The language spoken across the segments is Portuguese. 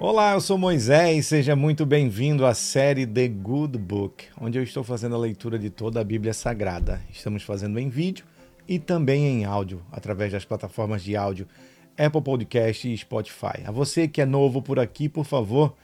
Olá, eu sou Moisés, seja muito bem-vindo à série The Good Book, onde eu estou fazendo a leitura de toda a Bíblia Sagrada. Estamos fazendo em vídeo e também em áudio, através das plataformas de áudio Apple Podcast e Spotify. A você que é novo por aqui, por favor,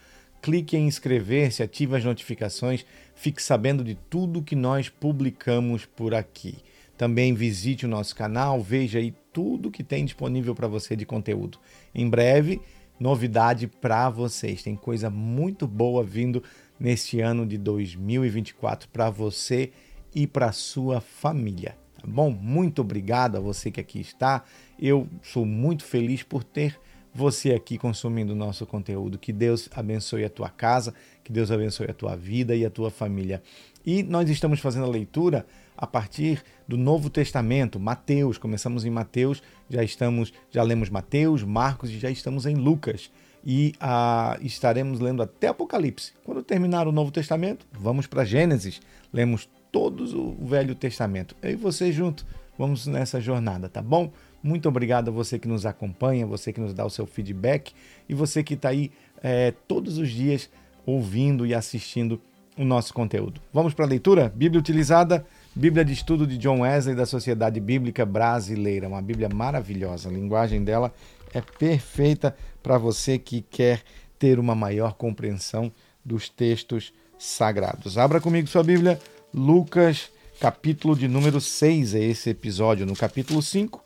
clique em inscrever-se, ative as notificações, fique sabendo de tudo que nós publicamos por aqui. Também visite o nosso canal, veja aí tudo que tem disponível para você de conteúdo. Em breve, novidade para vocês. Tem coisa muito boa vindo neste ano de 2024 para você e para sua família. Tá bom? Muito obrigado a você que aqui está. Eu sou muito feliz por ter você aqui consumindo o nosso conteúdo. Que Deus abençoe a tua casa, que Deus abençoe a tua vida e a tua família. E nós estamos fazendo a leitura a partir do Novo Testamento, Mateus. Começamos em Mateus, já estamos, já lemos Mateus, Marcos e já estamos em Lucas. E ah, estaremos lendo até Apocalipse. Quando terminar o Novo Testamento, vamos para Gênesis. Lemos todos o Velho Testamento. Eu e você junto, vamos nessa jornada, tá bom? Muito obrigado a você que nos acompanha, você que nos dá o seu feedback e você que está aí é, todos os dias ouvindo e assistindo o nosso conteúdo. Vamos para a leitura? Bíblia utilizada, Bíblia de Estudo de John Wesley da Sociedade Bíblica Brasileira. Uma Bíblia maravilhosa. A linguagem dela é perfeita para você que quer ter uma maior compreensão dos textos sagrados. Abra comigo sua Bíblia, Lucas, capítulo de número 6, é esse episódio. No capítulo 5,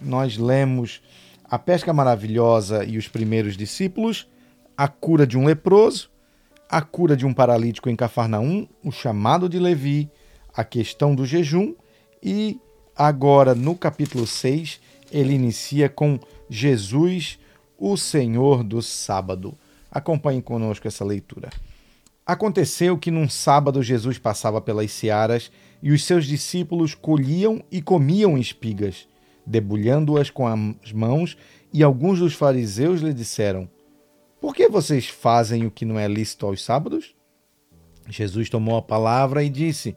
nós lemos a pesca maravilhosa e os primeiros discípulos, a cura de um leproso, a cura de um paralítico em Cafarnaum, o chamado de Levi, a questão do jejum e agora no capítulo 6 ele inicia com Jesus, o Senhor do sábado. Acompanhe conosco essa leitura. Aconteceu que num sábado Jesus passava pelas searas e os seus discípulos colhiam e comiam espigas, debulhando-as com as mãos, e alguns dos fariseus lhe disseram: por que vocês fazem o que não é lícito aos sábados? Jesus tomou a palavra e disse: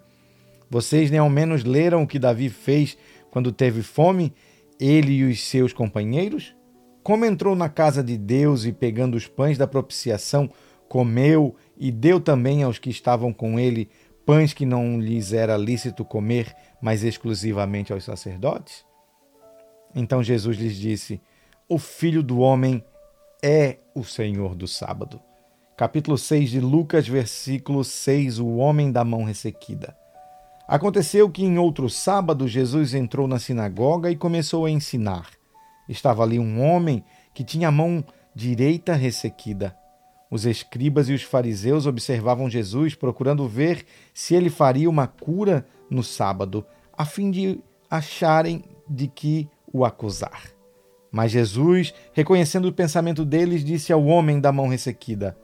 Vocês nem ao menos leram o que Davi fez quando teve fome, ele e os seus companheiros? Como entrou na casa de Deus e, pegando os pães da propiciação, comeu e deu também aos que estavam com ele pães que não lhes era lícito comer, mas exclusivamente aos sacerdotes? Então Jesus lhes disse: O filho do homem é o Senhor do sábado. Capítulo 6 de Lucas, versículo 6: O homem da mão ressequida. Aconteceu que em outro sábado Jesus entrou na sinagoga e começou a ensinar. Estava ali um homem que tinha a mão direita ressequida. Os escribas e os fariseus observavam Jesus, procurando ver se ele faria uma cura no sábado, a fim de acharem de que o acusar. Mas Jesus, reconhecendo o pensamento deles, disse ao homem da mão ressequida: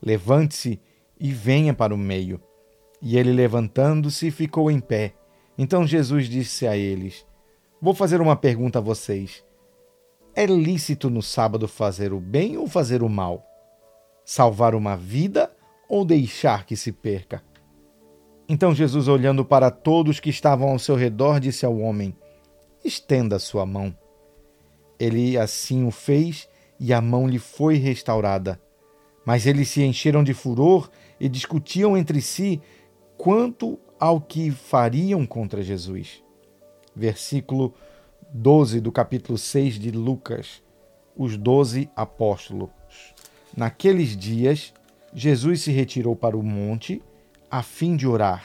Levante-se e venha para o meio. E ele, levantando-se, ficou em pé. Então Jesus disse a eles: Vou fazer uma pergunta a vocês. É lícito no sábado fazer o bem ou fazer o mal? Salvar uma vida ou deixar que se perca? Então Jesus, olhando para todos que estavam ao seu redor, disse ao homem: Estenda sua mão. Ele assim o fez e a mão lhe foi restaurada. Mas eles se encheram de furor e discutiam entre si quanto ao que fariam contra Jesus. Versículo 12 do capítulo 6 de Lucas. Os doze apóstolos. Naqueles dias, Jesus se retirou para o monte a fim de orar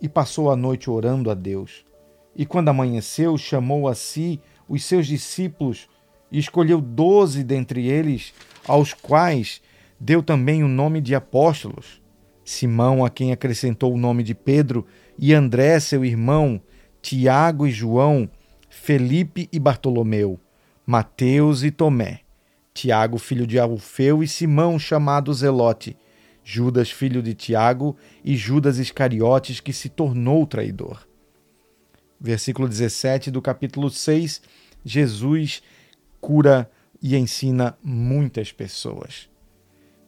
e passou a noite orando a Deus. E quando amanheceu, chamou a si os seus discípulos e escolheu doze dentre eles, aos quais deu também o nome de apóstolos. Simão, a quem acrescentou o nome de Pedro, e André, seu irmão, Tiago e João, Felipe e Bartolomeu, Mateus e Tomé, Tiago, filho de Alfeu, e Simão, chamado Zelote, Judas, filho de Tiago, e Judas Iscariotes, que se tornou traidor versículo 17 do capítulo 6, Jesus cura e ensina muitas pessoas.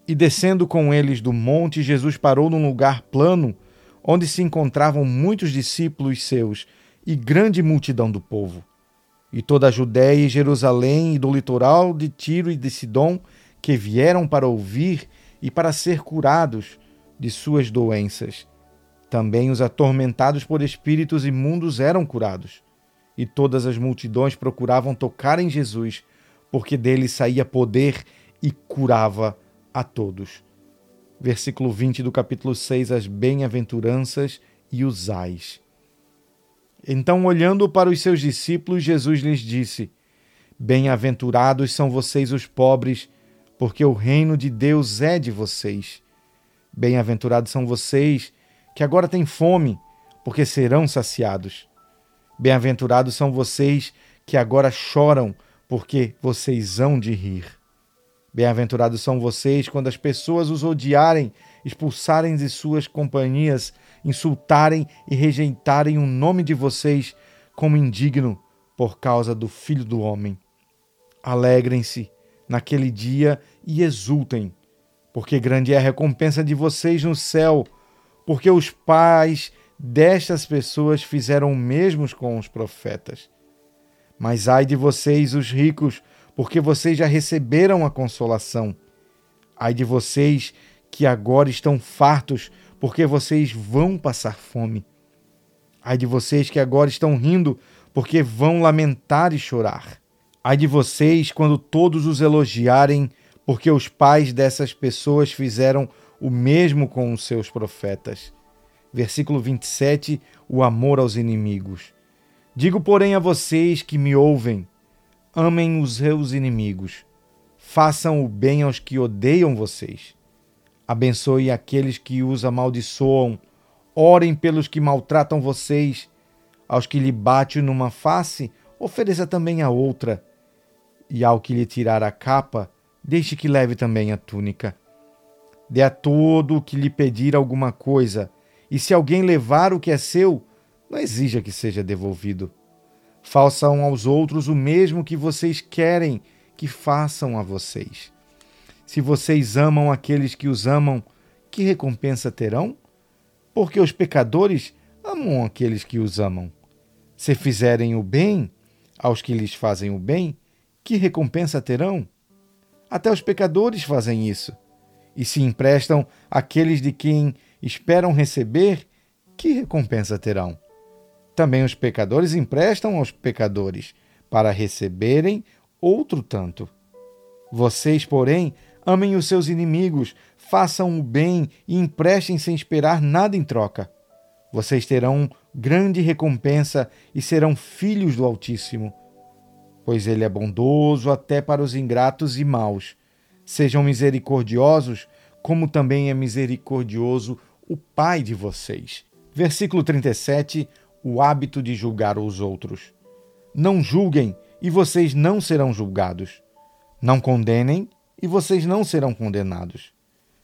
E descendo com eles do monte, Jesus parou num lugar plano, onde se encontravam muitos discípulos seus e grande multidão do povo. E toda a Judéia e Jerusalém e do litoral de Tiro e de Sidom porque vieram para ouvir e para ser curados de suas doenças. Também os atormentados por espíritos imundos eram curados. E todas as multidões procuravam tocar em Jesus, porque dele saía poder e curava a todos. Versículo 20 do capítulo 6, as bem-aventuranças e os ais. Então, olhando para os seus discípulos, Jesus lhes disse: Bem-aventurados são vocês os pobres, porque o reino de Deus é de vocês. Bem-aventurados são vocês que agora têm fome, porque serão saciados. Bem-aventurados são vocês que agora choram, porque vocês hão de rir. Bem-aventurados são vocês quando as pessoas os odiarem, expulsarem de suas companhias, insultarem e rejeitarem o nome de vocês como indigno por causa do Filho do Homem. Alegrem-se naquele dia e exultem, porque grande é a recompensa de vocês no céu, porque os pais destas pessoas fizeram o mesmo com os profetas. Mas ai de vocês, os ricos, porque vocês já receberam a consolação. Ai de vocês que agora estão fartos, porque vocês vão passar fome. Ai de vocês que agora estão rindo, porque vão lamentar e chorar. Ai de vocês quando todos os elogiarem, porque os pais dessas pessoas fizeram o mesmo com os seus profetas. Versículo 27, o amor aos inimigos. Digo, porém, a vocês que me ouvem: amem os seus inimigos, façam o bem aos que odeiam vocês, abençoe aqueles que os amaldiçoam, orem pelos que maltratam vocês, aos que lhe bate numa face, ofereça também a outra, e ao que lhe tirar a capa, deixe que leve também a túnica. Dê a todo o que lhe pedir alguma coisa, e se alguém levar o que é seu, não exija que seja devolvido. Façam aos outros o mesmo que vocês querem que façam a vocês. Se vocês amam aqueles que os amam, que recompensa terão? Porque os pecadores amam aqueles que os amam. Se fizerem o bem aos que lhes fazem o bem, que recompensa terão? Até os pecadores fazem isso. E se emprestam àqueles de quem esperam receber, que recompensa terão? Também os pecadores emprestam aos pecadores, para receberem outro tanto. Vocês, porém, amem os seus inimigos, façam o bem e emprestem sem esperar nada em troca. Vocês terão grande recompensa e serão filhos do Altíssimo, pois ele é bondoso até para os ingratos e maus. Sejam misericordiosos, como também é misericordioso o Pai de vocês. Versículo 37 o hábito de julgar os outros. Não julguem e vocês não serão julgados. Não condenem e vocês não serão condenados.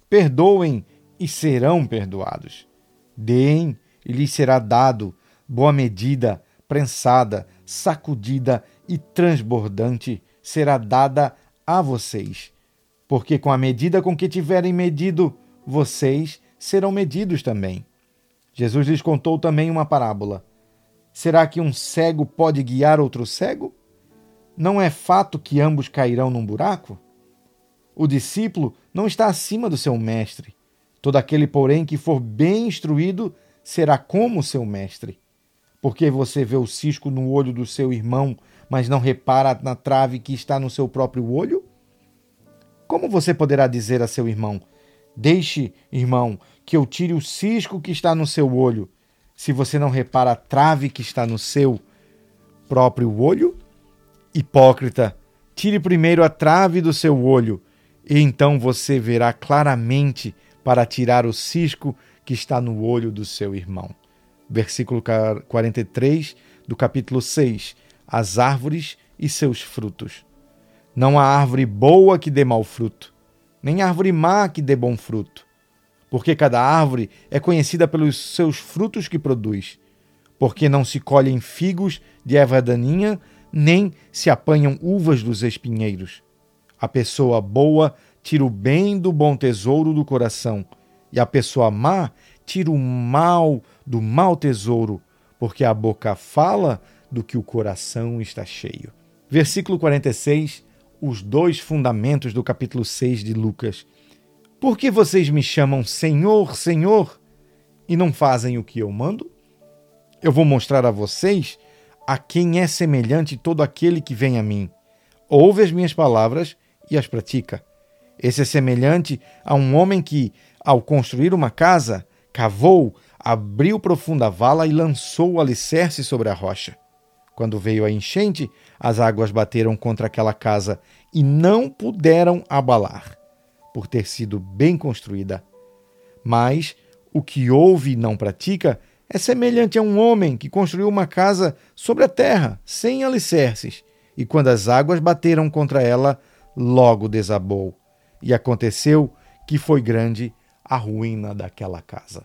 Perdoem e serão perdoados. Deem e lhes será dado boa medida, prensada, sacudida e transbordante será dada a vocês. Porque com a medida com que tiverem medido, vocês serão medidos também. Jesus lhes contou também uma parábola. Será que um cego pode guiar outro cego? Não é fato que ambos cairão num buraco? O discípulo não está acima do seu mestre. Todo aquele, porém, que for bem instruído será como seu mestre. Porque você vê o cisco no olho do seu irmão, mas não repara na trave que está no seu próprio olho? Como você poderá dizer a seu irmão: Deixe, irmão, que eu tire o cisco que está no seu olho, se você não repara a trave que está no seu próprio olho? Hipócrita, tire primeiro a trave do seu olho, e então você verá claramente para tirar o cisco que está no olho do seu irmão. Versículo 43 do capítulo 6. As árvores e seus frutos. Não há árvore boa que dê mau fruto, nem árvore má que dê bom fruto porque cada árvore é conhecida pelos seus frutos que produz. Porque não se colhem figos de erva daninha, nem se apanham uvas dos espinheiros. A pessoa boa tira o bem do bom tesouro do coração, e a pessoa má tira o mal do mau tesouro, porque a boca fala do que o coração está cheio. Versículo 46: os dois fundamentos do capítulo 6 de Lucas. Por que vocês me chamam Senhor, Senhor e não fazem o que eu mando? Eu vou mostrar a vocês a quem é semelhante todo aquele que vem a mim. Ouve as minhas palavras e as pratica. Esse é semelhante a um homem que, ao construir uma casa, cavou, abriu profunda vala e lançou o alicerce sobre a rocha. Quando veio a enchente, as águas bateram contra aquela casa e não puderam abalar, por ter sido bem construída. Mas o que ouve e não pratica é semelhante a um homem que construiu uma casa sobre a terra, sem alicerces, e quando as águas bateram contra ela, logo desabou. E aconteceu que foi grande a ruína daquela casa.